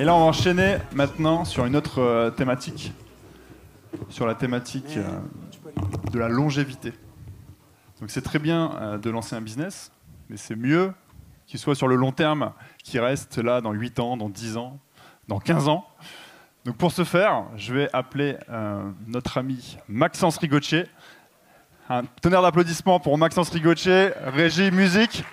Et là, on va enchaîner maintenant sur une autre euh, thématique, sur la thématique euh, de la longévité. Donc c'est très bien euh, de lancer un business, mais c'est mieux qu'il soit sur le long terme, qu'il reste là dans 8 ans, dans 10 ans, dans 15 ans. Donc pour ce faire, je vais appeler notre ami Maxence Rigottier. Un tonnerre d'applaudissements pour Maxence Rigottier, régie musique.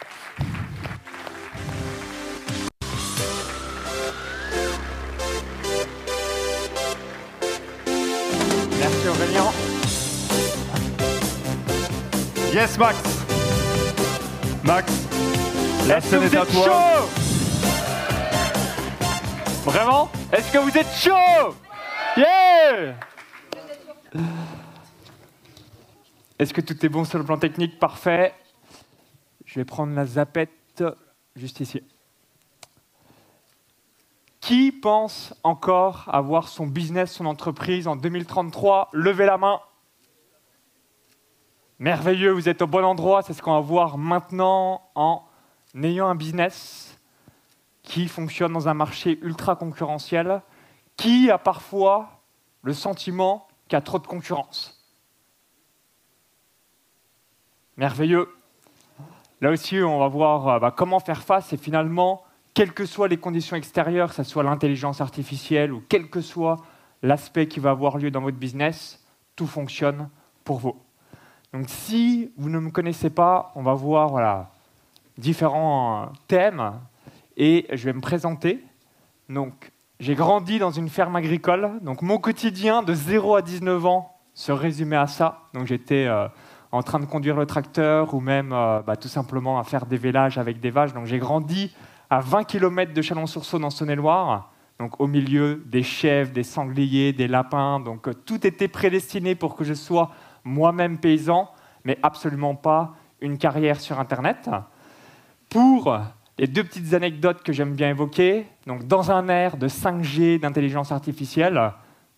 Yes Max Max, la Est-ce que scène vous est à êtes toi. chaud? Vraiment? Est-ce que vous êtes chaud? Yeah Est-ce que tout est bon sur le plan technique? Parfait. Je vais prendre la zapette juste ici. Qui pense encore avoir son business, son entreprise en 2033 Levez la main. Merveilleux, vous êtes au bon endroit. C'est ce qu'on va voir maintenant en ayant un business qui fonctionne dans un marché ultra concurrentiel, qui a parfois le sentiment qu'il y a trop de concurrence. Merveilleux. Là aussi, on va voir euh, bah, comment faire face et finalement, quelles que soient les conditions extérieures, que ce soit l'intelligence artificielle ou quel que soit l'aspect qui va avoir lieu dans votre business, tout fonctionne pour vous. Donc si vous ne me connaissez pas, on va voir différents euh, thèmes et je vais me présenter. Donc, j'ai grandi dans une ferme agricole. Donc, mon quotidien de 0 à 19 ans se résumait à ça. Donc, j'étais euh, en train de conduire le tracteur ou même euh, bah, tout simplement à faire des vélages avec des vaches. Donc, j'ai grandi à 20 km de Chalon-sur-Saône en Saône-et-Loire. Donc, au milieu des chèvres, des sangliers, des lapins. Donc, tout était prédestiné pour que je sois moi-même paysan, mais absolument pas une carrière sur Internet. Pour les deux petites anecdotes que j'aime bien évoquer, donc dans un air de 5G, d'intelligence artificielle,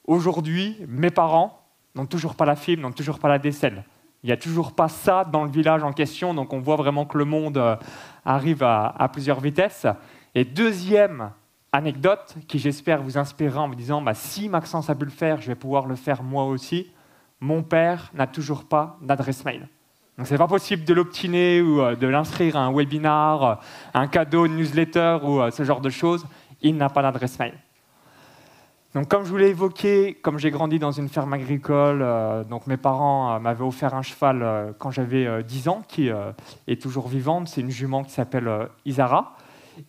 aujourd'hui, mes parents n'ont toujours pas la fibre, n'ont toujours pas la décelle. Il n'y a toujours pas ça dans le village en question, donc on voit vraiment que le monde euh, arrive à, à plusieurs vitesses. Et deuxième anecdote, qui j'espère vous inspirera en vous disant, bah, si Maxence a pu le faire, je vais pouvoir le faire moi aussi. Mon père n'a toujours pas d'adresse mail. Donc c'est pas possible de l'obtiner ou euh, de l'inscrire à un webinar, euh, un cadeau, une newsletter ou euh, ce genre de choses. Il n'a pas d'adresse mail. Donc comme je vous l'ai évoqué, comme j'ai grandi dans une ferme agricole, donc mes parents m'avaient offert un cheval quand j'avais euh, 10 ans, qui est toujours vivante. C'est une jument qui s'appelle Isara.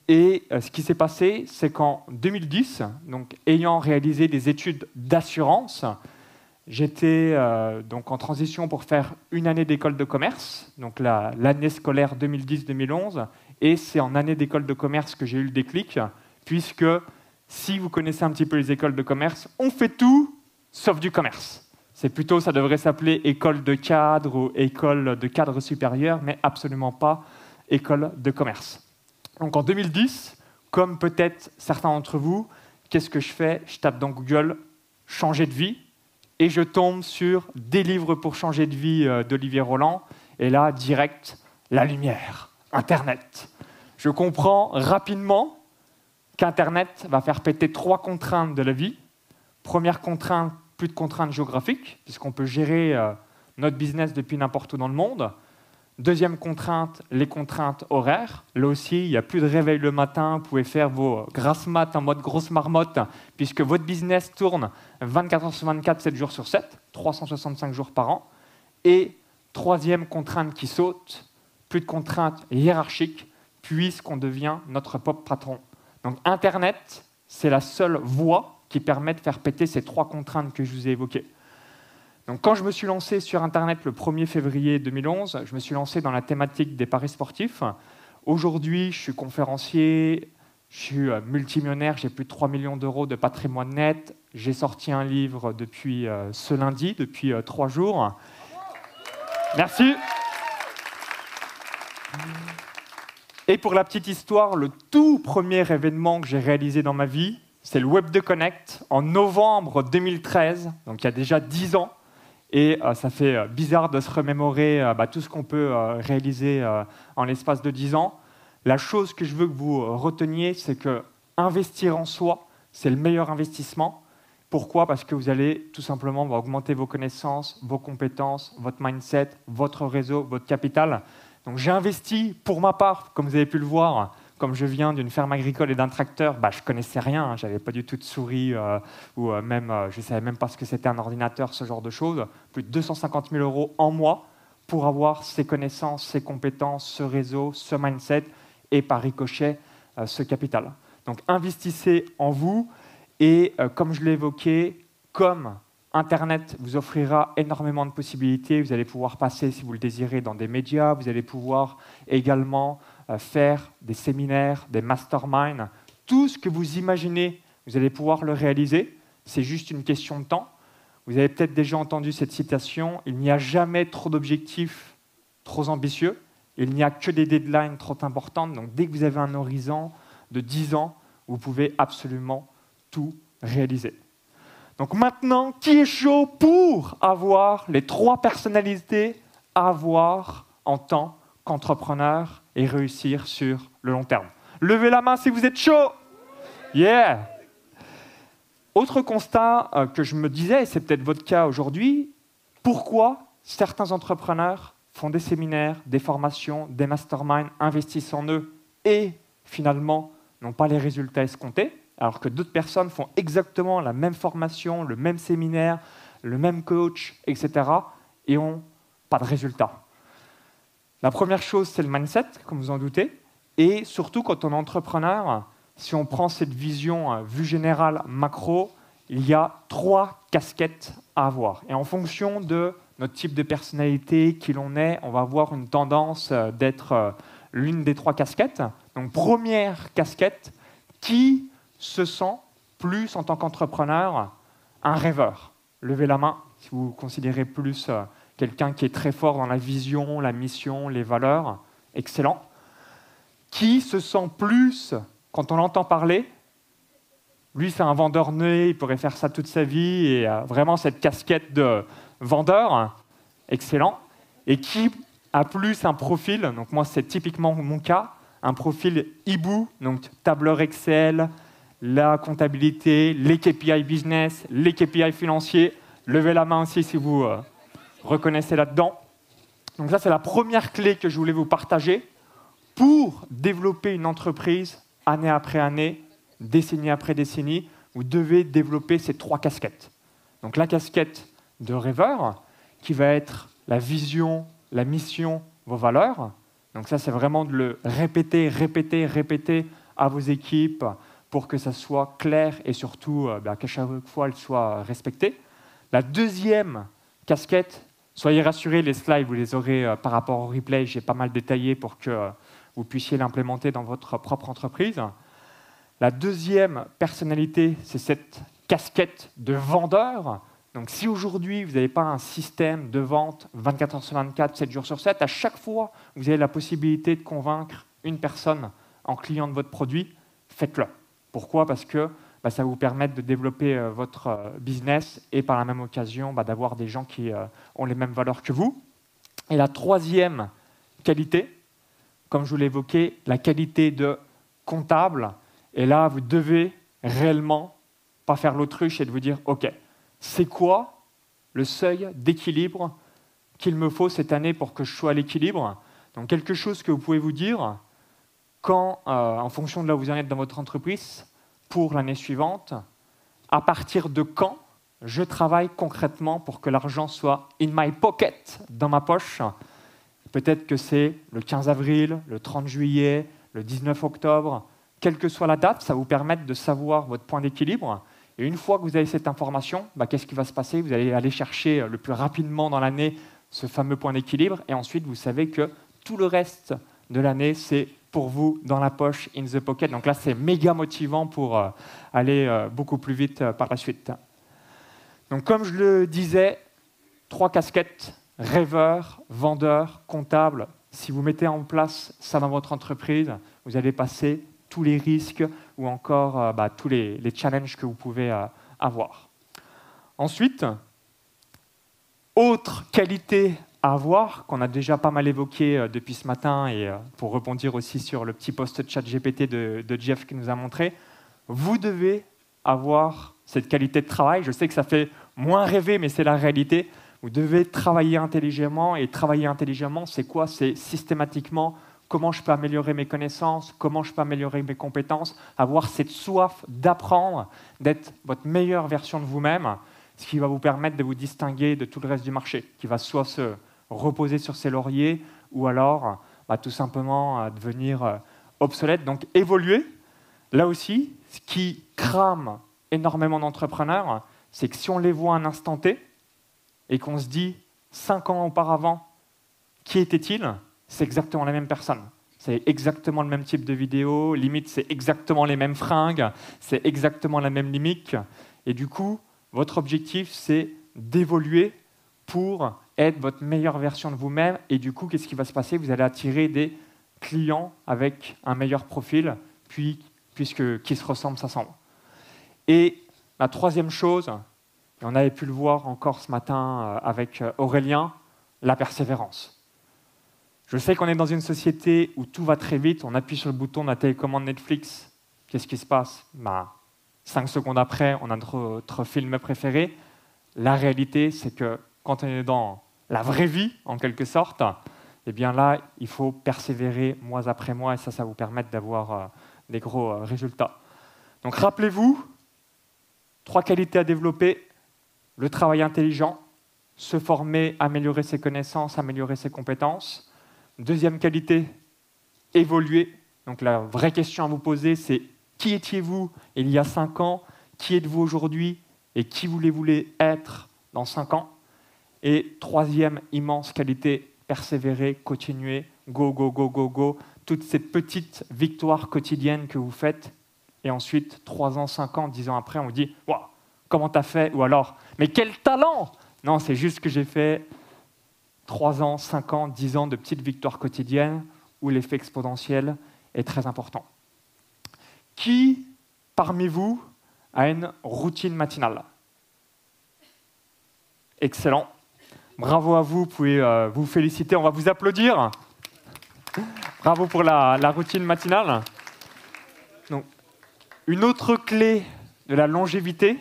Et ce qui s'est passé, c'est qu'en 2010, donc ayant réalisé des études d'assurance, J'étais euh, donc en transition pour faire une année d'école de commerce, donc la- l'année scolaire 2010-2011, et c'est en année d'école de commerce que j'ai eu le déclic, puisque si vous connaissez un petit peu les écoles de commerce, on fait tout sauf du commerce. C'est plutôt, ça devrait s'appeler école de cadre ou école de cadre supérieur, mais absolument pas école de commerce. Donc en 2010, comme peut-être certains d'entre vous, qu'est-ce que je fais? Je tape dans Google changer de vie et je tombe sur des livres pour changer de vie euh, d'Olivier Roland. Et là, direct, la lumière, Internet. Je comprends rapidement qu'Internet va faire péter trois contraintes de la vie. Première contrainte, plus de contraintes géographiques, puisqu'on peut gérer euh, notre business depuis n'importe où dans le monde. Deuxième contrainte, les contraintes horaires. Là aussi, il n'y a plus de réveil le matin. Vous pouvez faire vos grasses maths en mode grosse marmotte, puisque votre business tourne 24 heures sur 24, 7 jours sur 7, 365 jours par an. Et troisième contrainte qui saute, plus de contraintes hiérarchiques, puisqu'on devient notre propre patron. Donc Internet, c'est la seule voie qui permet de faire péter ces trois contraintes que je vous ai évoquées. Donc, quand je me suis lancé sur Internet le 1er février 2011, je me suis lancé dans la thématique des paris sportifs. Aujourd'hui, je suis conférencier, je suis euh, multimillionnaire, j'ai plus de 3 millions d'euros de patrimoine net. J'ai sorti un livre depuis euh, ce lundi, depuis euh, trois jours. Merci. Et pour la petite histoire, le tout premier événement que j'ai réalisé dans ma vie, c'est le Web de Connect en novembre 2013, donc il y a déjà 10 ans. Et euh, ça fait euh, bizarre de se remémorer euh, bah, tout ce qu'on peut réaliser en l'espace de 10 ans. La chose que je veux que vous reteniez, c'est que investir en soi, c'est le meilleur investissement. Pourquoi? Parce que vous allez tout simplement augmenter vos connaissances, vos compétences, votre mindset, votre réseau, votre capital. Donc j'ai investi pour ma part, comme vous avez pu le voir, comme je viens d'une ferme agricole et d'un tracteur, bah, je connaissais rien, hein. j'avais pas du tout de souris euh, ou euh, même euh, je savais même pas ce que c'était un ordinateur, ce genre de choses. Plus de 250 000 euros en mois pour avoir ces connaissances, ces compétences, ce réseau, ce mindset et par ricochet ce capital. Donc investissez en vous et comme je l'ai évoqué, comme Internet vous offrira énormément de possibilités. Vous allez pouvoir passer, si vous le désirez, dans des médias. Vous allez pouvoir également euh, faire des séminaires, des masterminds. Tout ce que vous imaginez, vous allez pouvoir le réaliser. C'est juste une question de temps. Vous avez peut-être déjà entendu cette citation, il n'y a jamais trop d'objectifs trop ambitieux, il n'y a que des deadlines trop importantes. Donc dès que vous avez un horizon de 10 ans, vous pouvez absolument tout réaliser. Donc maintenant, qui est chaud pour avoir les trois personnalités à avoir en tant qu'entrepreneur et réussir sur le long terme Levez la main si vous êtes chaud. Yeah. Autre constat euh, que je me disais, et c'est peut-être votre cas aujourd'hui, pourquoi certains entrepreneurs font des séminaires, des formations, des masterminds, investissent en eux et finalement n'ont pas les résultats escomptés alors que d'autres personnes font exactement la même formation, le même séminaire, le même coach, etc., et n'ont pas de résultat. La première chose, c'est le mindset, comme vous en doutez, et surtout quand on est entrepreneur, si on prend cette vision euh, vue générale macro, il y a trois casquettes à avoir. Et en fonction de notre type de personnalité, qui l'on est, on va avoir une tendance euh, d'être euh, l'une des trois casquettes. Donc première casquette, qui se sent plus en tant qu'entrepreneur un rêveur? Levez la main si vous considérez plus quelqu'un qui est très fort dans la vision, la mission, les valeurs. Excellent. Qui se sent plus, quand on l'entend parler, lui c'est un vendeur né, il pourrait faire ça toute sa vie et vraiment cette casquette de vendeur. Excellent. Et qui a plus un profil, donc moi c'est typiquement mon cas, un profil hibou, donc tableur Excel, la comptabilité, les KPI business, les KPI financiers. Levez la main aussi si vous euh, reconnaissez là-dedans. Donc ça, c'est la première clé que je voulais vous partager. Pour développer une entreprise année après année, décennie après décennie, vous devez développer ces trois casquettes. Donc la casquette de rêveur, qui va être la vision, la mission, vos valeurs. Donc ça, c'est vraiment de le répéter, répéter, répéter à vos équipes, pour que ça soit clair et surtout euh, bah, qu'à chaque fois elle soit respectée. La deuxième casquette, soyez rassurés, les slides, vous les aurez euh, par rapport au replay, j'ai pas mal détaillé pour que euh, vous puissiez l'implémenter dans votre propre entreprise. La deuxième personnalité, c'est cette casquette de vendeur. Donc si aujourd'hui vous n'avez pas un système de vente 24 heures sur 24, 7 jours sur 7, à chaque fois vous avez la possibilité de convaincre une personne en client de votre produit, faites-le. Pourquoi? Parce que bah, ça va vous permettre de développer euh, votre euh, business et par la même occasion bah, d'avoir des gens qui euh, ont les mêmes valeurs que vous. Et la troisième qualité, comme je vous l'ai évoqué, la qualité de comptable. Et là, vous devez réellement pas faire l'autruche et de vous dire, OK, c'est quoi le seuil d'équilibre qu'il me faut cette année pour que je sois à l'équilibre? Donc quelque chose que vous pouvez vous dire, quand, en fonction de là où vous en êtes dans votre entreprise, pour l'année suivante, à partir de quand je travaille concrètement pour que l'argent soit in my pocket, dans ma poche? Peut-être que c'est le 15 avril, le 30 juillet, le 19 octobre, quelle que soit la date, ça vous permet de savoir votre point d'équilibre. Et une fois que vous avez cette information, bah, qu'est-ce qui va se passer? Vous allez aller chercher le plus rapidement dans l'année ce fameux point d'équilibre, et ensuite vous savez que tout le reste de l'année, c'est pour vous dans la poche, in the pocket. Donc là, c'est méga motivant pour euh, aller euh, beaucoup plus vite euh, par la suite. Donc comme je le disais, trois casquettes, rêveur, vendeur, comptable. Si vous mettez en place ça dans votre entreprise, vous allez passer tous les risques ou encore bah, tous les, les, challenges que vous pouvez avoir. Ensuite, autre qualité à avoir, qu'on a déjà pas mal évoqué euh, depuis ce matin, et euh, pour rebondir aussi sur le petit post chat GPT de Jeff qui nous a montré, vous devez avoir cette qualité de travail. Je sais que ça fait moins rêver, mais c'est la réalité. Vous devez travailler intelligemment. Et travailler intelligemment, c'est quoi? C'est systématiquement comment je peux améliorer mes connaissances, comment je peux améliorer mes compétences, avoir cette soif d'apprendre, d'être votre meilleure version de vous-même, ce qui va vous permettre de vous distinguer de tout le reste du marché, qui va soit se reposer sur ses lauriers, ou alors bah, tout simplement euh, devenir euh, obsolète. Donc évoluer, là aussi, ce qui crame énormément d'entrepreneurs, c'est que si on les voit un instant T et qu'on se dit cinq ans auparavant, qui était-il C'est exactement la même personne. C'est exactement le même type de vidéo, limite c'est exactement les mêmes fringues, c'est exactement la même limite. Et du coup, votre objectif c'est d'évoluer pour être votre meilleure version de vous-même. Et du coup, qu'est-ce qui va se passer? Vous allez attirer des clients avec un meilleur profil, puis, puisque qui se ressemblent, s'assemblent. Et la troisième chose, et on avait pu le voir encore ce matin euh, avec euh, Aurélien, la persévérance. Je sais qu'on est dans une société où tout va très vite, on appuie sur le bouton de la télécommande Netflix, qu'est-ce qui se passe? Bah, Cinq secondes après, on a notre, notre film préféré. La réalité, c'est que quand on est dans la vraie vie, en quelque sorte, eh bien là, il faut persévérer mois après mois, et ça, ça vous permettre d'avoir euh, des gros résultats. Donc rappelez-vous, Trois qualités à développer, le travail intelligent, se former, améliorer ses connaissances, améliorer ses compétences. Deuxième qualité, évoluer. Donc la vraie question à vous poser, c'est qui étiez-vous il y a cinq ans? Qui êtes-vous aujourd'hui? Et qui voulez-vous être dans cinq ans? Et troisième immense qualité, persévérer, continuer, go, go, go, go, go. Toutes ces petites victoires quotidiennes que vous faites et ensuite, 3 ans, 5 ans, 10 ans après, on vous dit Waouh, comment t'as fait? Ou alors Mais quel talent Non, c'est juste que j'ai fait 3 ans, 5 ans, 10 ans de petites victoires quotidiennes où l'effet exponentiel est très important. Qui parmi vous a une routine matinale? Excellent. Bravo à vous, vous pouvez euh, vous féliciter, on va vous applaudir. Bravo pour la, routine matinale. Donc, une autre clé de la longévité,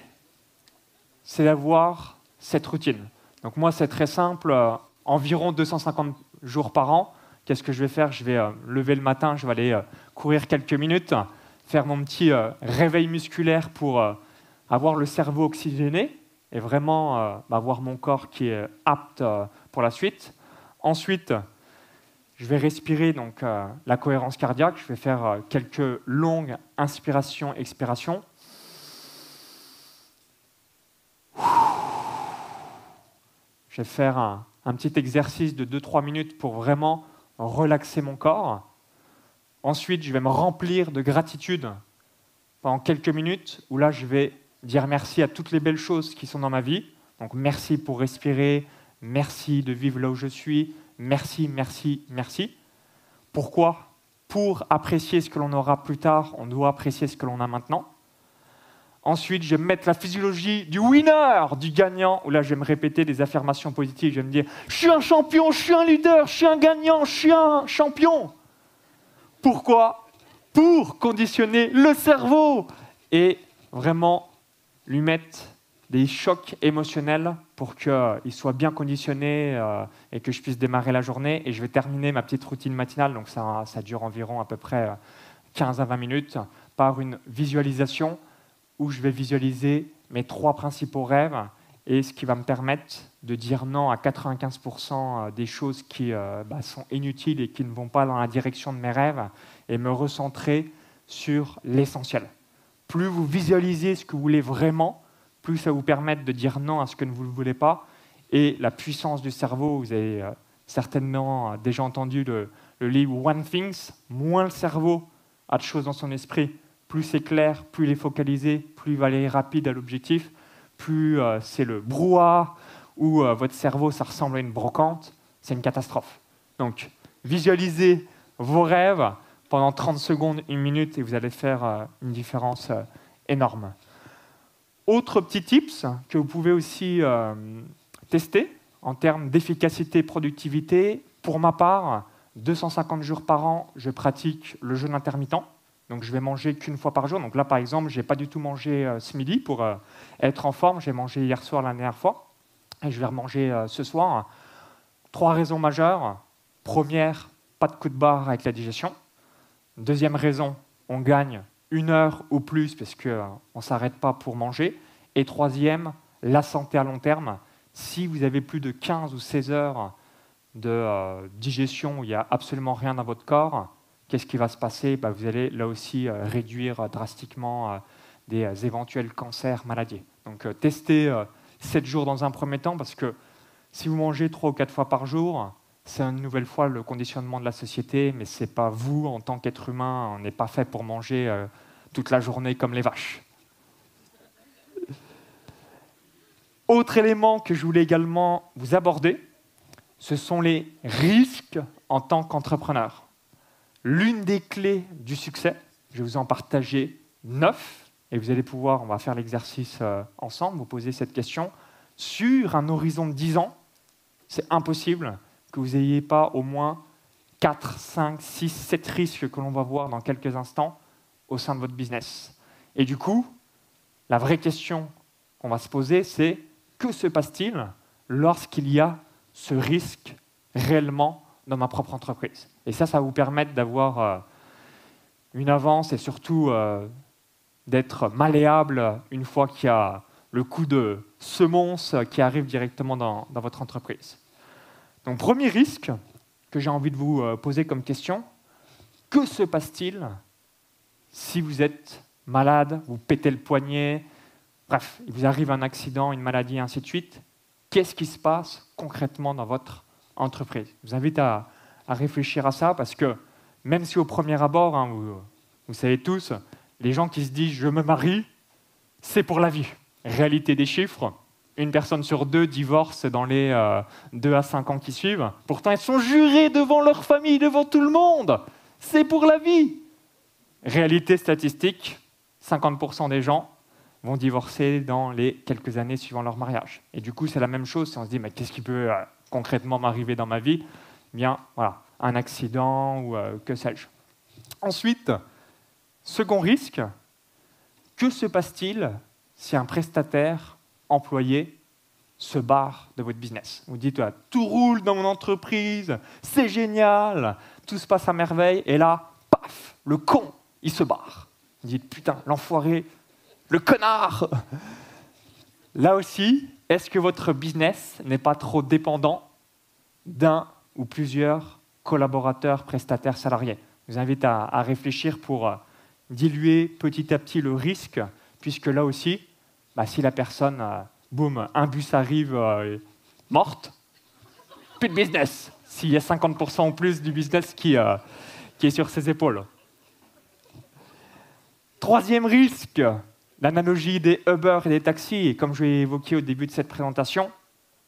c'est d'avoir cette routine. Donc moi, c'est très simple, euh, environ 250 jours par an. Qu'est-ce que je vais faire? Je vais euh, lever le matin, je vais aller courir quelques minutes, faire mon petit réveil musculaire pour avoir le cerveau oxygéné et vraiment avoir mon corps qui est apte pour la suite. Ensuite, je vais respirer donc euh, la cohérence cardiaque. Je vais faire euh, quelques longues inspirations, expirations. Je vais faire un petit exercice de 2-3 minutes pour vraiment relaxer mon corps. Ensuite, je vais me remplir de gratitude pendant quelques minutes où là, je vais dire merci à toutes les belles choses qui sont dans ma vie. Donc, merci pour respirer, merci de vivre là où je suis, merci, merci, merci. Pourquoi? Pour apprécier ce que l'on aura plus tard, on doit apprécier ce que l'on a maintenant. Ensuite, je vais mettre la physiologie du winner, du gagnant, où là, je vais me répéter des affirmations positives. Je vais me dire, je suis un champion, je suis un leader, je suis un gagnant, je suis un champion. Pourquoi? Pour conditionner le cerveau et vraiment lui mettre des chocs émotionnels pour qu'il soit bien conditionné euh, et que je puisse démarrer la journée. Et je vais terminer ma petite routine matinale, donc ça, ça dure environ à peu près 15 euh, à 20 minutes, par une visualisation où je vais visualiser mes trois principaux rêves et ce qui va me permettre de dire non à 95% euh, des choses qui bah, sont inutiles et qui ne vont pas dans la direction de mes rêves et me recentrer sur l'essentiel. Plus vous visualisez ce que vous voulez vraiment, plus ça vous permettre de dire non à ce que vous ne voulez pas. Et la puissance du cerveau, vous avez euh, certainement euh, déjà entendu le, livre One Things, moins le cerveau a de choses dans son esprit, plus c'est clair, plus il est focalisé, plus il va aller rapide à l'objectif, plus euh, c'est le brouhaha ou votre cerveau, ça ressemble à une brocante, c'est une catastrophe. Donc, visualisez vos rêves pendant 30 secondes, une minute, et vous allez faire une différence énorme. Autre petit tips que vous pouvez aussi euh, tester en termes d'efficacité productivité. Pour ma part, 250 jours par an, je pratique le jeûne intermittent. Donc je vais manger qu'une fois par jour. Donc là, par exemple, je n'ai pas du tout mangé euh, ce midi pour euh, être en forme. J'ai mangé hier soir la dernière fois. Et je vais remanger euh, ce soir. Trois raisons majeures. Première, pas de coup de barre avec la digestion. Deuxième raison, on gagne une heure ou plus parce qu'on ne s'arrête pas pour manger. Et troisième, la santé à long terme. Si vous avez plus de 15 ou 16 heures de digestion où il n'y a absolument rien dans votre corps, qu'est-ce qui va se passer? Bah, Vous allez là aussi euh, réduire euh, drastiquement euh, des éventuels cancers, maladies. Donc testez 7 jours dans un premier temps parce que si vous mangez 3 ou 4 fois par jour, c'est une nouvelle fois le conditionnement de la société, mais ce n'est pas vous en tant qu'être humain, on n'est pas fait pour manger toute la journée comme les vaches. Autre élément que je voulais également vous aborder, ce sont les risques en tant qu'entrepreneur l'une des clés du succès. Je vais vous en partager neuf et vous allez pouvoir, on va faire l'exercice euh, ensemble, vous poser cette question. Sur un horizon de 10 ans, c'est impossible que vous n'ayez pas au moins 4, 5, 6, 7 risques que l'on va voir dans quelques instants au sein de votre business. Et du coup, la vraie question qu'on va se poser, c'est que se passe-t-il lorsqu'il y a ce risque réellement dans ma propre entreprise? Et ça, ça va vous permettre d'avoir euh, une avance et surtout euh, d'être malléable une fois qu'il y a le coup de semonce qui arrive directement dans, votre entreprise. Donc premier risque que j'ai envie de vous euh, poser comme question, que se passe-t-il si vous êtes malade, vous pétez le poignet, bref, il vous arrive un accident, une maladie, ainsi de suite Qu'est-ce qui se passe concrètement dans votre entreprise? Je vous invite à, réfléchir à ça parce que même si au premier abord, hein, vous, savez tous, les gens qui se disent je me marie, c'est pour la vie. Réalité des chiffres, une personne sur deux divorce dans les euh, deux à cinq ans qui suivent. Pourtant, ils sont jurés devant leur famille, devant tout le monde. C'est pour la vie. Réalité statistique, 50% des gens vont divorcer dans les quelques années suivant leur mariage. Et du coup, c'est la même chose si on se dit, mais qu'est-ce qui peut euh, concrètement m'arriver dans ma vie? Bien, voilà, un accident ou euh, que sais-je. Ensuite, second risque, que se passe-t-il si un prestataire employé se barre de votre business. Vous dites, tout roule dans mon entreprise, c'est génial, tout se passe à merveille, et là, paf, le con, il se barre. Vous dites, putain, l'enfoiré, le connard. Là aussi, est-ce que votre business n'est pas trop dépendant d'un ou plusieurs collaborateurs, prestataires, salariés? Je vous invite à, réfléchir pour euh, diluer petit à petit le risque, puisque là aussi, bah, si la personne, euh, boum, un bus arrive euh, morte, plus de business, s'il y a 50% en plus du business qui, qui est sur ses épaules. Troisième risque, L'analogie des Uber et des taxis, comme je l'ai évoqué au début de cette présentation,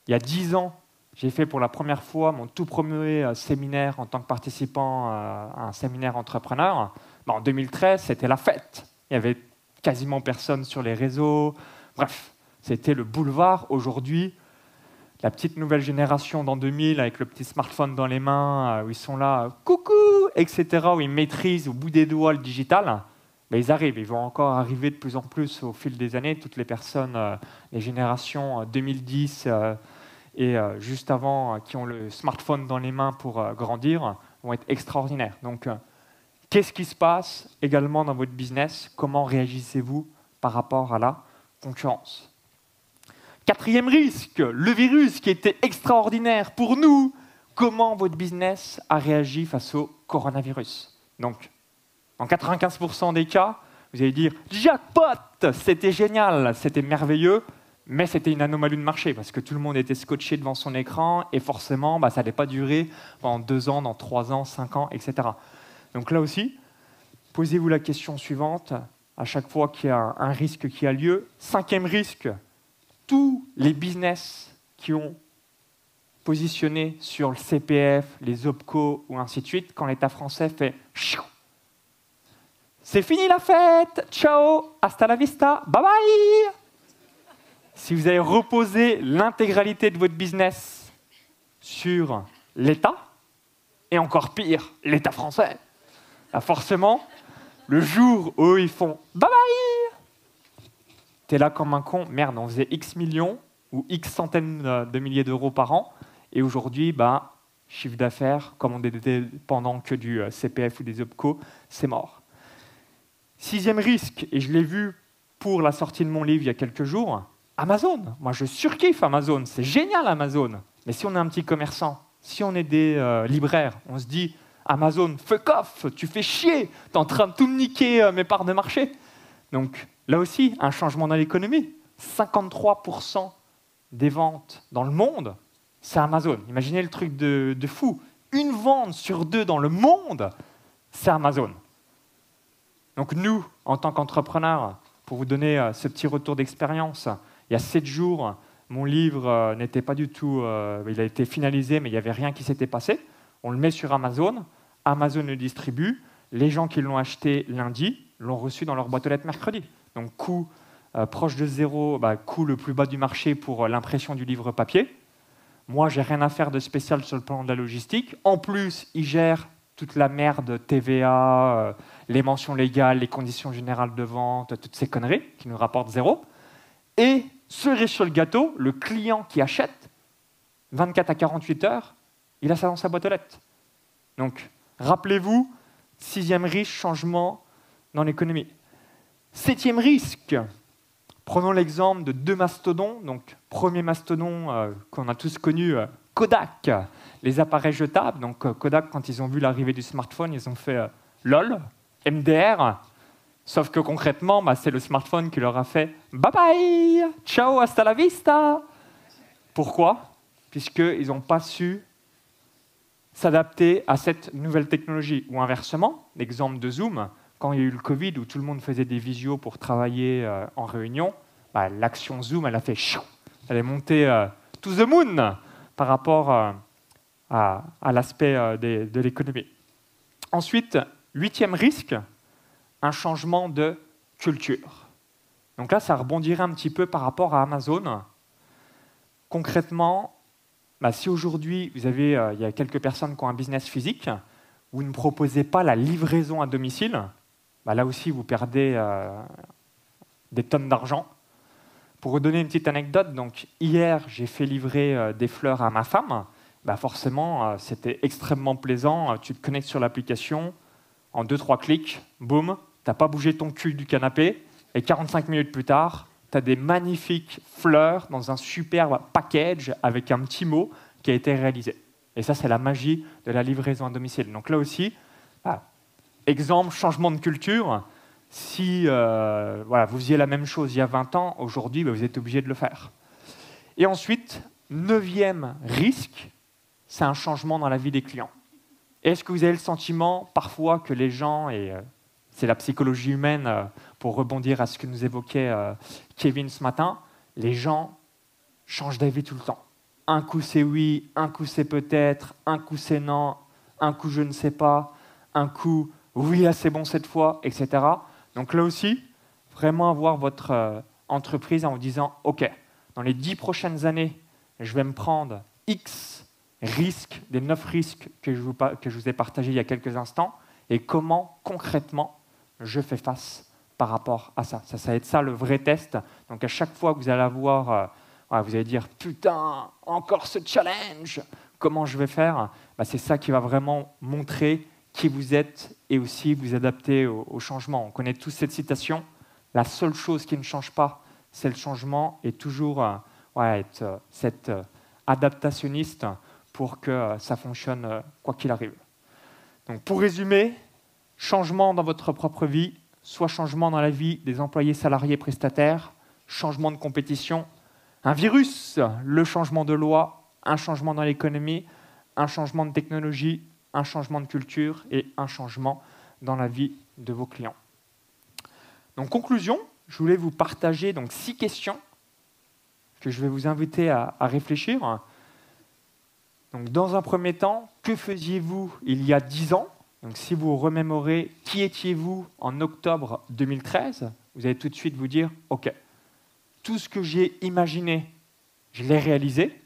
il y a dix ans, j'ai fait pour la première fois mon tout premier euh, séminaire en tant que participant euh, à un séminaire entrepreneur. Ben, en 2013, c'était la fête. Il y avait quasiment personne sur les réseaux. Bref, c'était le boulevard. Aujourd'hui, la petite nouvelle génération dans 2000, avec le petit smartphone dans les mains, euh, où ils sont là, coucou, etc., où ils maîtrisent au bout des doigts le digital, ils arrivent, ils vont encore arriver de plus en plus au fil des années. Toutes les personnes, euh, les générations 2010 euh, euh, et juste avant, qui ont le smartphone dans les mains pour grandir, vont être extraordinaires. Donc, qu'est-ce qui se passe également dans votre business? Comment réagissez-vous par rapport à la concurrence Quatrième risque, le virus qui était extraordinaire pour nous. Comment votre business a réagi face au coronavirus? Donc, en 95% des cas, vous allez dire jackpot, c'était génial, c'était merveilleux, mais c'était une anomalie de marché parce que tout le monde était scotché devant son écran et forcément, bah, ça n'allait pas durer pendant deux ans, dans trois ans, cinq ans, etc. Donc là aussi, posez-vous la question suivante à chaque fois qu'il y a un risque qui a lieu. Cinquième risque, tous les business qui ont positionné sur le CPF, les OPCO ou ainsi de suite, quand l'État français fait c'est fini la fête, ciao, hasta la vista, bye bye. Si vous avez reposé l'intégralité de votre business sur l'État, et encore pire, l'État français, bah, forcément, Le jour où ils font bye bye, t'es là comme un con. Merde, on faisait X millions ou X centaines de milliers d'euros par an. Et aujourd'hui, bah, chiffre d'affaires, comme on est dépendant que du euh, CPF ou des OPCO, c'est mort. Sixième risque, et je l'ai vu pour la sortie de mon livre il y a quelques jours, Amazon. Moi, je surkiffe Amazon. C'est génial, Amazon. Mais si on est un petit commerçant, si on est des euh, libraires, on se dit Amazon, fuck off, tu fais chier, tu es en train de tout niquer euh, mes parts de marché. Donc là aussi, un changement dans l'économie. 53% des ventes dans le monde, c'est Amazon. Imaginez le truc de, de, fou. Une vente sur deux dans le monde, c'est Amazon. Donc nous, en tant qu'entrepreneurs, pour vous donner euh, ce petit retour d'expérience, il y a sept jours, mon livre euh, n'était pas du tout, il a été finalisé, mais il n'y avait rien qui s'était passé. On le met sur Amazon, Amazon le distribue. Les gens qui l'ont acheté lundi l'ont reçu dans leur boîte aux lettres mercredi. Donc coût euh, proche de zéro, bah, coût le plus bas du marché pour l'impression du livre papier. Moi, j'ai rien à faire de spécial sur le plan de la logistique. En plus, ils gèrent toute la merde TVA, les mentions légales, les conditions générales de vente, toutes ces conneries qui nous rapportent zéro. Et Cerise sur le gâteau, le client qui achète, 24 à 48 heures, il a ça dans sa boîte aux lettres. Donc, rappelez-vous, sixième risque, changement dans l'économie. Septième risque, prenons l'exemple de deux mastodons. Donc, premier mastodon euh, qu'on a tous connu, euh, Kodak, les appareils jetables. Donc, euh, Kodak, quand ils ont vu l'arrivée du smartphone, ils ont fait LOL, MDR, Sauf que concrètement, bah, c'est le smartphone qui leur a fait bye bye, ciao, hasta la vista. Pourquoi? Puisqu'ils n'ont pas su s'adapter à cette nouvelle technologie. Ou inversement, l'exemple de Zoom, quand il y a eu le Covid où tout le monde faisait des visios pour travailler euh, en réunion, bah, l'action Zoom, elle a fait chou, elle est montée euh, to the moon par rapport euh, à, à l'aspect de l'économie. Ensuite, huitième risque, un changement de culture. Donc là, ça rebondirait un petit peu par rapport à Amazon. Concrètement, bah, si aujourd'hui, vous avez, euh, il y a quelques personnes qui ont un business physique, vous ne proposez pas la livraison à domicile, bah, là aussi, vous perdez euh, des tonnes d'argent. Pour vous donner une petite anecdote, donc hier, j'ai fait livrer euh, des fleurs à ma femme. Bah, forcément, c'était extrêmement plaisant. Tu te connectes sur l'application, en 2-3 clics, boum, n'as pas bougé ton cul du canapé, et 45 minutes plus tard, tu as des magnifiques fleurs dans un superbe package avec un petit mot qui a été réalisé. Et ça, c'est la magie de la livraison à domicile. Donc là aussi, exemple, changement de culture. Si euh, voilà, vous faisiez la même chose il y a 20 ans, aujourd'hui, bah, vous êtes obligé de le faire. Et ensuite, neuvième risque, c'est un changement dans la vie des clients. Est-ce que vous avez le sentiment parfois que les gens, et euh, c'est la psychologie humaine, euh, pour rebondir à ce que nous évoquait euh, Kevin ce matin, les gens changent d'avis tout le temps. Un coup c'est oui, un coup c'est peut-être, un coup c'est non, un coup je ne sais pas, un coup oui là c'est bon cette fois, etc. Donc là aussi, vraiment avoir votre euh, entreprise en vous disant, OK, dans les dix prochaines années, je vais me prendre X risques, des neuf risques que je vous ai partagés il y a quelques instants, et comment concrètement je fais face par rapport à ça. Ça, va être ça le vrai test. Donc à chaque fois que vous allez avoir, euh, vous allez dire putain, encore ce challenge, comment je vais faire bah, C'est ça qui va vraiment montrer qui vous êtes et aussi vous adapter au, changement. On connaît tous cette citation. La seule chose qui ne change pas, c'est le changement et toujours euh, être euh, cette adaptationniste pour que ça fonctionne quoi qu'il arrive. Donc pour résumer, changement dans votre propre vie, soit changement dans la vie des employés salariés prestataires, changement de compétition, un virus, le changement de loi, un changement dans l'économie, un changement de technologie, un changement de culture et un changement dans la vie de vos clients. Donc conclusion, je voulais vous partager six questions que je vais vous inviter à, réfléchir. Dans un premier temps, que faisiez-vous il y a dix ans donc si vous remémorez qui étiez-vous en octobre 2013, vous allez tout de suite vous dire, OK, tout ce que j'ai imaginé, je l'ai réalisé.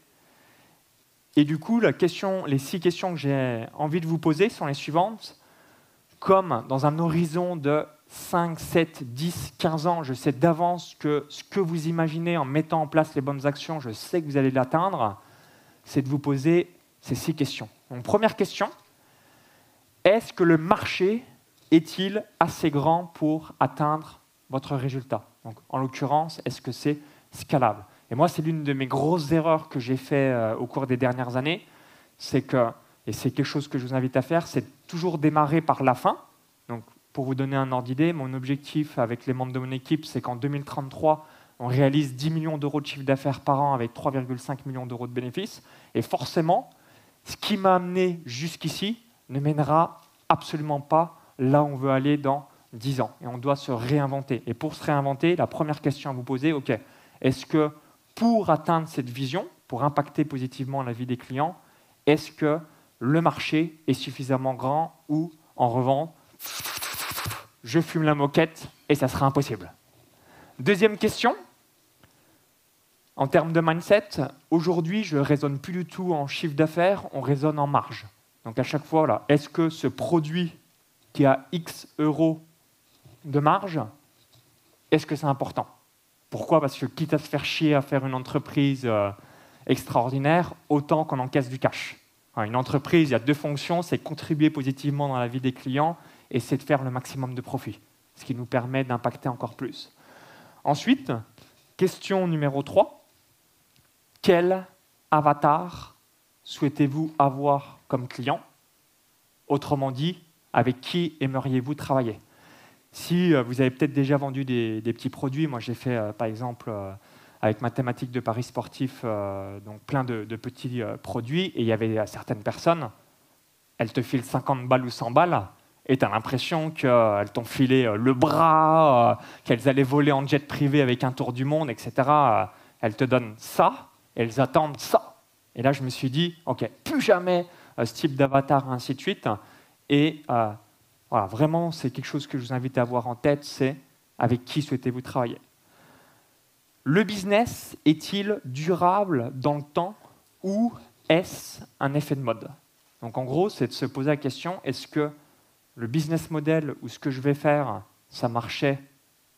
Et du coup, la question, les six questions que j'ai envie de vous poser sont les suivantes. Comme dans un horizon de 5, 7, 10, 15 ans, je sais d'avance que ce que vous imaginez en mettant en place les bonnes actions, je sais que vous allez l'atteindre, c'est de vous poser ces six questions. Donc, première question, est-ce que le marché est-il assez grand pour atteindre votre résultat? En l'occurrence, est-ce que c'est scalable? Et moi, c'est l'une de mes grosses erreurs que j'ai fait euh, au cours des dernières années, c'est que, et c'est quelque chose que je vous invite à faire, c'est toujours démarrer par la fin. Donc, pour vous donner un ordre d'idée, mon objectif avec les membres de mon équipe, c'est qu'en 2033, on réalise 10 millions d'euros de chiffre d'affaires par an avec 3,5 millions d'euros de bénéfices. Et forcément, ce qui m'a amené jusqu'ici ne mènera absolument pas là où on veut aller dans 10 ans. Et on doit se réinventer. Et pour se réinventer, la première question à vous poser, OK, est-ce que pour atteindre cette vision, pour impacter positivement la vie des clients, est-ce que le marché est suffisamment grand ou, en revanche, je fume la moquette et ça sera impossible? Deuxième question, en termes de mindset, aujourd'hui, je ne raisonne plus du tout en chiffre d'affaires, on raisonne en marge. Donc à chaque fois, est-ce que ce produit qui a X euros de marge, est-ce que c'est important? Pourquoi? Parce que quitte à se faire chier à faire une entreprise euh, extraordinaire, autant qu'on encaisse du cash. Une entreprise, il y a deux fonctions, c'est contribuer positivement dans la vie des clients et c'est de faire le maximum de profit, ce qui nous permet d'impacter encore plus. Ensuite, question numéro 3, quel avatar souhaitez-vous avoir comme client Autrement dit, avec qui aimeriez-vous travailler? Si euh, vous avez peut-être déjà vendu des, petits produits, moi j'ai fait euh, par exemple euh, avec ma thématique de paris sportif donc plein de, petits produits et il y avait certaines personnes, elles te filent 50 balles ou 100 balles et tu as l'impression qu'elles t'ont filé le bras, qu'elles allaient voler en jet privé avec un tour du monde, etc. Elles te donnent ça, elles attendent ça. Et là, je me suis dit, OK, plus jamais ce type d'avatar, ainsi de suite. Et euh, voilà, vraiment, c'est quelque chose que je vous invite à avoir en tête, c'est avec qui souhaitez-vous travailler. Le business est-il durable dans le temps ou est-ce un effet de mode? Donc en gros, c'est de se poser la question, est-ce que le business model ou ce que je vais faire, ça marchait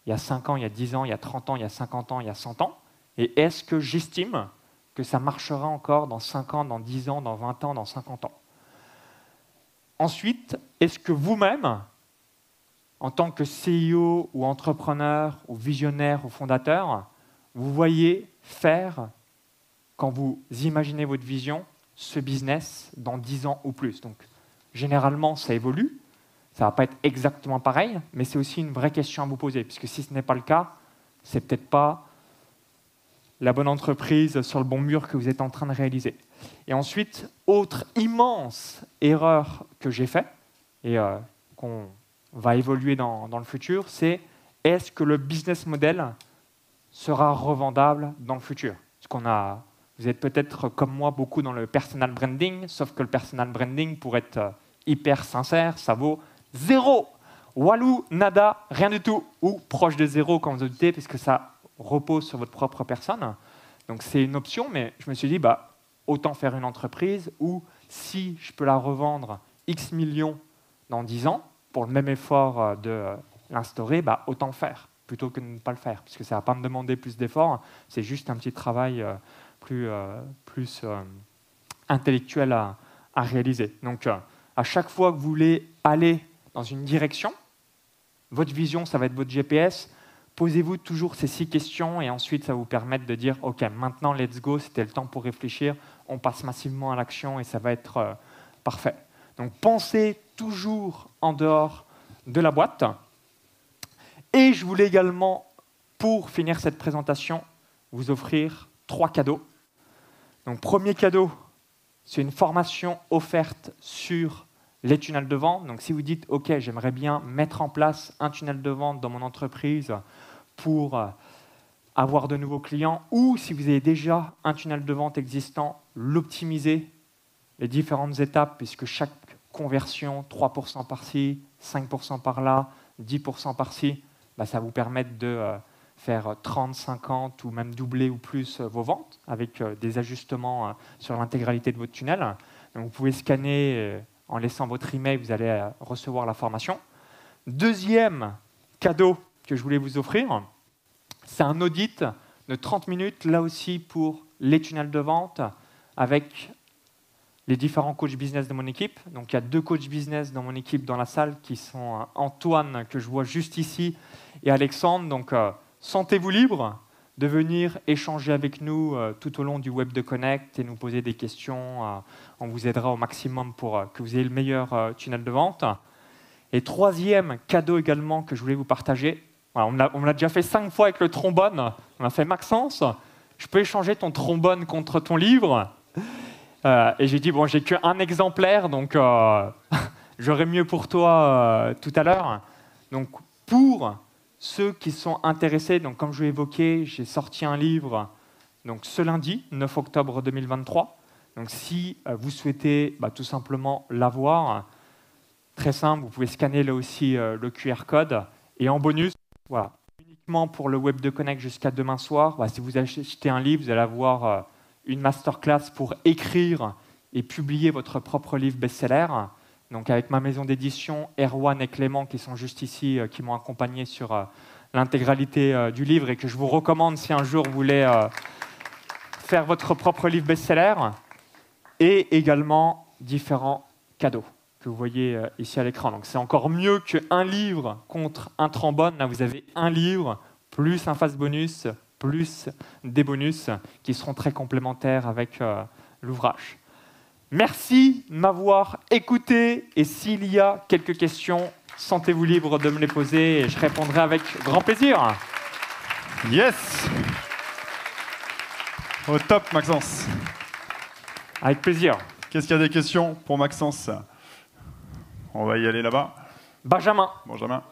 il y a 5 ans, il y a 10 ans, il y a 30 ans, il y a 50 ans, il y a 100 ans? Et est-ce que j'estime que ça marchera encore dans 5 ans, dans 10 ans, dans 20 ans, dans 50 ans Ensuite, est-ce que vous-même, en tant que CEO ou entrepreneur ou visionnaire ou fondateur, vous voyez faire, quand vous imaginez votre vision, ce business dans 10 ans ou plus? Donc, généralement, ça évolue. Ça ne va pas être exactement pareil, mais c'est aussi une vraie question à vous poser, puisque si ce n'est pas le cas, c'est peut-être pas la bonne entreprise sur le bon mur que vous êtes en train de réaliser. Et ensuite, autre immense erreur que j'ai faite, et euh, qu'on va évoluer dans, le futur, c'est est-ce que le business model sera revendable dans le futur? Ce qu'on a, Vous êtes peut-être comme moi beaucoup dans le personal branding, sauf que le personal branding, pour être euh, hyper sincère, ça vaut zéro. Walou, nada, rien du tout, ou proche de zéro quand vous doutez, puisque ça repose sur votre propre personne. Donc c'est une option, mais je me suis dit, bah, autant faire une entreprise où si je peux la revendre X millions dans 10 ans, pour le même effort euh, de euh, l'instaurer, bah, autant faire, plutôt que de ne pas le faire, puisque ça ne va pas me demander plus d'efforts, c'est juste un petit travail euh, plus, plus intellectuel à, à, réaliser. Donc à chaque fois que vous voulez aller dans une direction, votre vision, ça va être votre GPS, Posez-vous toujours ces six questions et ensuite ça vous permettre de dire OK, maintenant let's go, c'était le temps pour réfléchir, on passe massivement à l'action et ça va être euh, parfait. Donc pensez toujours en dehors de la boîte. Et je voulais également, pour finir cette présentation, vous offrir trois cadeaux. Donc premier cadeau, c'est une formation offerte sur les tunnels de vente. Donc si vous dites OK, j'aimerais bien mettre en place un tunnel de vente dans mon entreprise pour euh, avoir de nouveaux clients, ou si vous avez déjà un tunnel de vente existant, l'optimiser, les différentes étapes, puisque chaque conversion, 3% par-ci, 5% par-là, 10% par-ci, bah, ça vous permet de euh, faire 30, 50 ou même doubler ou plus euh, vos ventes avec des ajustements sur l'intégralité de votre tunnel. Vous pouvez scanner en laissant votre email, vous allez recevoir la formation. Deuxième cadeau que je voulais vous offrir, c'est un audit de 30 minutes, là aussi pour les tunnels de vente, avec les différents coachs business de mon équipe. Donc il y a deux coachs business dans mon équipe dans la salle qui sont euh, Antoine, que je vois juste ici, et Alexandre. Donc euh, sentez-vous libre de venir échanger avec nous euh, tout au long du Web de Connect et nous poser des questions. on vous aidera au maximum pour que vous ayez le meilleur tunnel de vente. Et troisième cadeau également que je voulais vous partager, on l'a déjà fait cinq fois avec le trombone, on a fait Maxence, je peux échanger ton trombone contre ton livre. Euh, et j'ai dit, bon, j'ai qu'un exemplaire, donc euh, j'aurai mieux pour toi euh, tout à l'heure. Donc, pour ceux qui sont intéressés, donc comme je l'ai évoqué, j'ai sorti un livre donc, ce lundi, 9 octobre 2023. Donc, si vous souhaitez bah, tout simplement l'avoir, très simple, vous pouvez scanner là aussi le QR code. Et en bonus, voilà, uniquement pour le Web de Connect jusqu'à demain soir, bah, si vous achetez un livre, vous allez avoir une masterclass pour écrire et publier votre propre livre best-seller. Donc avec ma maison d'édition, Erwan et Clément, qui sont juste ici, euh, qui m'ont accompagné sur euh, l'intégralité euh, du livre et que je vous recommande si un jour vous voulez faire votre propre livre best-seller. Et également différents cadeaux que vous voyez ici à l'écran. Donc c'est encore mieux qu'un livre contre un trombone. Là, vous avez un livre plus un face bonus plus des bonus qui seront très complémentaires avec euh, l'ouvrage. Merci de m'avoir écouté et s'il y a quelques questions, sentez-vous libre de me les poser et je répondrai avec grand plaisir. Yes Au top, Maxence. Avec plaisir. Qu'est-ce qu'il y a des questions pour Maxence? On va y aller là-bas. Benjamin. Benjamin.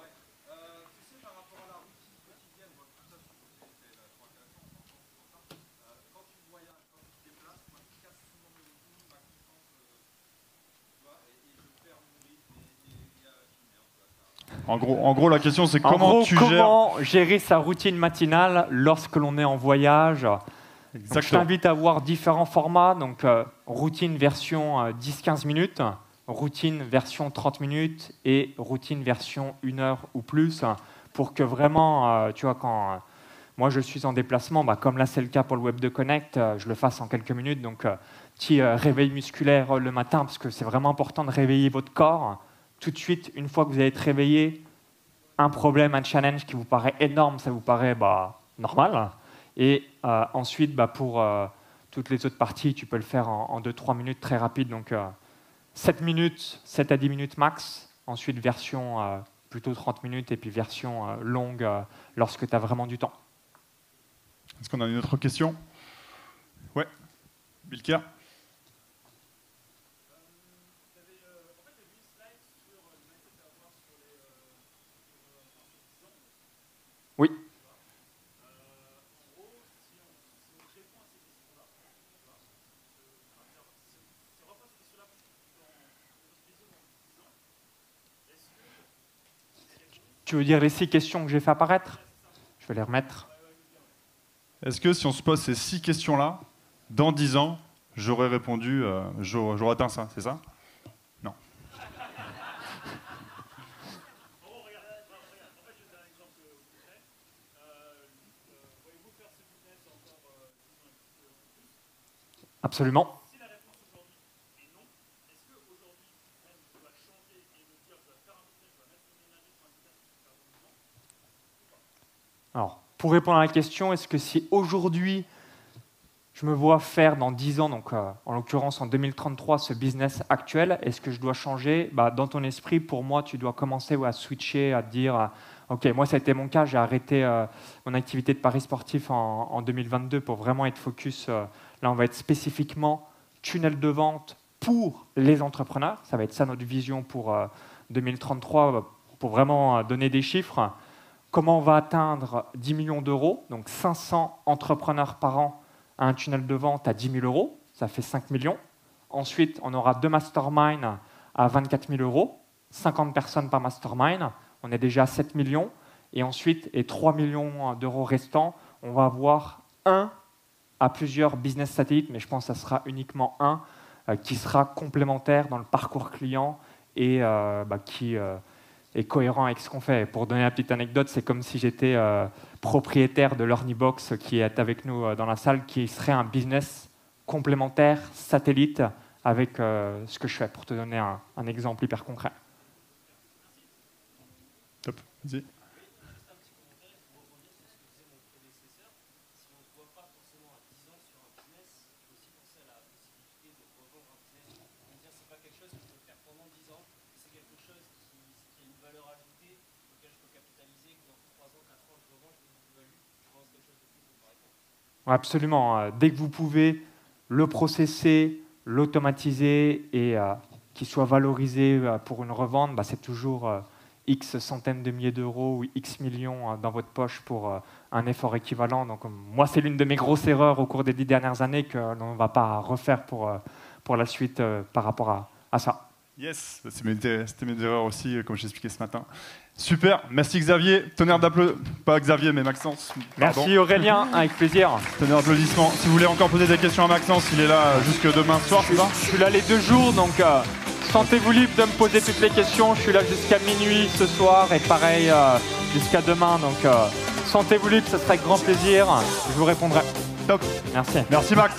En gros, en gros, la question, c'est comment tu comment gérer sa routine matinale lorsque l'on est en voyage? Je t'invite à voir différents formats. Donc, euh, routine version 10-15 euh, minutes, routine version 30 minutes et routine version 1 heure ou plus pour que vraiment, euh, tu vois, quand moi je suis en déplacement, bah, comme là c'est le cas pour le Web de Connect, je le fasse en quelques minutes. Donc, petit réveil musculaire le matin parce que c'est vraiment important de réveiller votre corps tout de suite, une fois que vous avez été réveillé, un problème, un challenge qui vous paraît énorme, ça vous paraît bah, normal. Et euh, ensuite, bah, pour euh, toutes les autres parties, tu peux le faire en 2-3 minutes très rapide. Donc 7 euh, minutes, 7 à 10 minutes max. Ensuite, version plutôt 30 minutes et puis version longue lorsque tu as vraiment du temps. Est-ce qu'on a une autre question? Ouais, Bilker? Oui. Tu veux dire les six questions que j'ai fait apparaître? Je vais les remettre. Est-ce que si on se pose ces six questions-là, dans dix ans, j'aurais répondu, euh, j'aurais atteint ça, c'est ça? Absolument. Alors, pour répondre à la question, est-ce que si aujourd'hui je me vois faire dans 10 ans, donc euh, en l'occurrence en 2033, ce business actuel, est-ce que je dois changer? Bah, Dans ton esprit, pour moi, tu dois commencer à switcher, à dire, euh, ok, moi ça a été mon cas, j'ai arrêté euh, mon activité de paris sportif en, en, 2022 pour vraiment être focus Là, on va être spécifiquement tunnel de vente pour les entrepreneurs. Ça va être ça notre vision pour 2033, euh, pour vraiment donner des chiffres. Comment on va atteindre 10 millions d'euros, donc 500 entrepreneurs par an à un tunnel de vente à 10 000 euros, ça fait 5 millions. Ensuite, on aura deux masterminds à 24 000 euros, 50 personnes par mastermind, on est déjà à 7 millions. Et ensuite, et 3 millions d'euros restants, on va avoir un à plusieurs business satellites, mais je pense que ça sera uniquement un euh, qui sera complémentaire dans le parcours client et euh, bah, qui, euh, est cohérent avec ce qu'on fait. Pour donner une petite anecdote, c'est comme si j'étais euh, propriétaire de l'Ornibox qui est avec nous euh, dans la salle, qui serait un business complémentaire, satellite, avec euh, ce que je fais, pour te donner un, un exemple hyper concret. Top, vas-y. Absolument. Euh, dès que vous pouvez le processer, l'automatiser et euh, qu'il soit valorisé euh, pour une revente, bah, c'est toujours X centaines de milliers d'euros ou X millions dans votre poche pour un effort équivalent. Donc, moi, c'est l'une de mes grosses erreurs au cours des dix dernières années que l'on ne va pas refaire pour, la suite par rapport à ça. Yes, c'était mes erreurs aussi, comme j'ai expliqué ce matin. Super, merci Xavier. Tonnerre d'applaudissements, pas Xavier, mais Maxence. Merci Aurélien, avec plaisir. Tonnerre d'applaudissements. Si vous voulez encore poser des questions à Maxence, il est là jusque demain soir, c'est ça Je suis là les deux jours, donc euh, sentez-vous libre de me poser toutes les questions. Je suis là jusqu'à minuit ce soir et pareil euh, jusqu'à demain, donc euh, sentez-vous libre, ce serait avec grand plaisir. Je vous répondrai. Top. Merci. Merci Max.